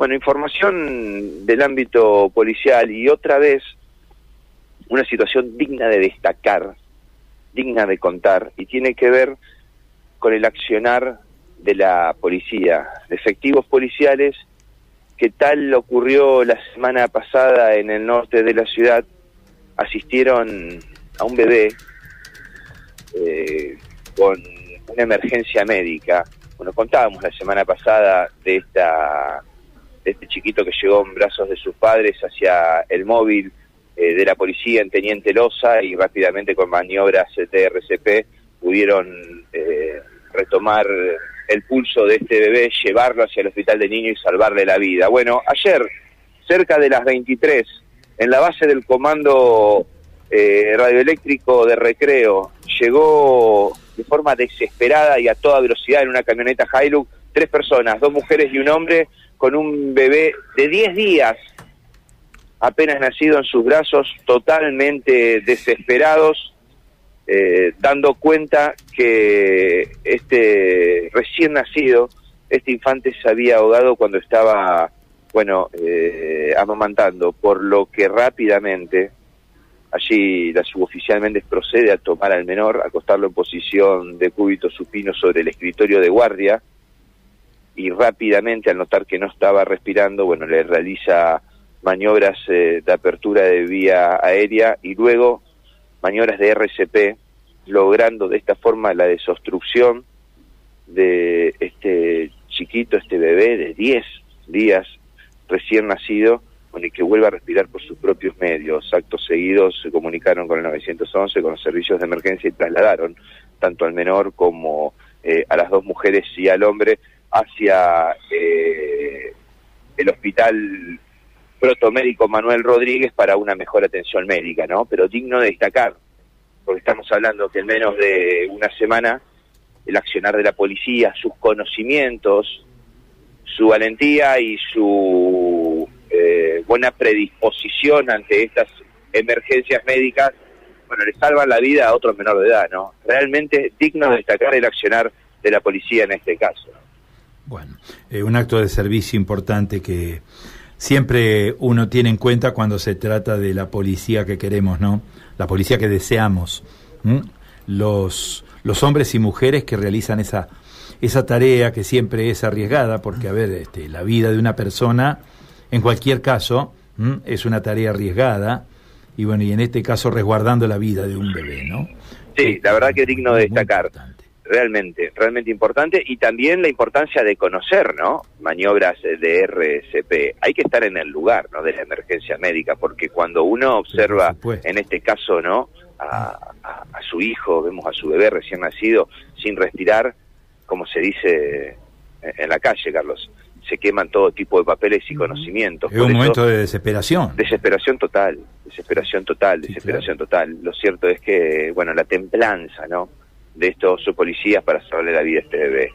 Bueno, información del ámbito policial y otra vez una situación digna de destacar, digna de contar, y tiene que ver con el accionar de la policía, de efectivos policiales, que tal ocurrió la semana pasada en el norte de la ciudad, asistieron a un bebé eh, con una emergencia médica. Bueno, contábamos la semana pasada de esta de este chiquito que llegó en brazos de sus padres hacia el móvil eh, de la policía en Teniente Loza y rápidamente con maniobras de RCP pudieron eh, retomar el pulso de este bebé, llevarlo hacia el hospital de niños y salvarle la vida. Bueno, ayer, cerca de las 23, en la base del comando eh, radioeléctrico de recreo, llegó de forma desesperada y a toda velocidad en una camioneta Hilux tres personas, dos mujeres y un hombre, con un bebé de 10 días apenas nacido en sus brazos, totalmente desesperados, eh, dando cuenta que este recién nacido, este infante se había ahogado cuando estaba, bueno, eh, amamantando, por lo que rápidamente allí la suboficialmente procede a tomar al menor, acostarlo en posición de cúbito supino sobre el escritorio de guardia, y rápidamente al notar que no estaba respirando, bueno, le realiza maniobras eh, de apertura de vía aérea y luego maniobras de RCP, logrando de esta forma la desobstrucción de este chiquito, este bebé de 10 días recién nacido, con el que vuelva a respirar por sus propios medios. Actos seguidos se comunicaron con el 911, con los servicios de emergencia y trasladaron tanto al menor como eh, a las dos mujeres y al hombre hacia eh, el hospital protomédico Manuel Rodríguez para una mejor atención médica, ¿no? Pero digno de destacar, porque estamos hablando que en menos de una semana el accionar de la policía, sus conocimientos, su valentía y su eh, buena predisposición ante estas emergencias médicas, bueno, le salvan la vida a otro menor de edad, ¿no? Realmente digno de destacar el accionar de la policía en este caso. Bueno, eh, un acto de servicio importante que siempre uno tiene en cuenta cuando se trata de la policía que queremos, ¿no? La policía que deseamos. Los, los hombres y mujeres que realizan esa, esa tarea que siempre es arriesgada, porque, a ver, este, la vida de una persona, en cualquier caso, es una tarea arriesgada, y bueno, y en este caso resguardando la vida de un bebé, ¿no? Sí, la verdad que es digno de destacar realmente, realmente importante y también la importancia de conocer, ¿no? Maniobras de RCP. Hay que estar en el lugar, ¿no? De la emergencia médica, porque cuando uno observa, en este caso, ¿no? A, a, su hijo, vemos a su bebé recién nacido sin respirar, como se dice en la calle, Carlos, se queman todo tipo de papeles y conocimientos. Es un momento de desesperación. Desesperación total, desesperación total, desesperación total. Lo cierto es que, bueno, la templanza, ¿no? De estos policías para salvarle la vida a este bebé.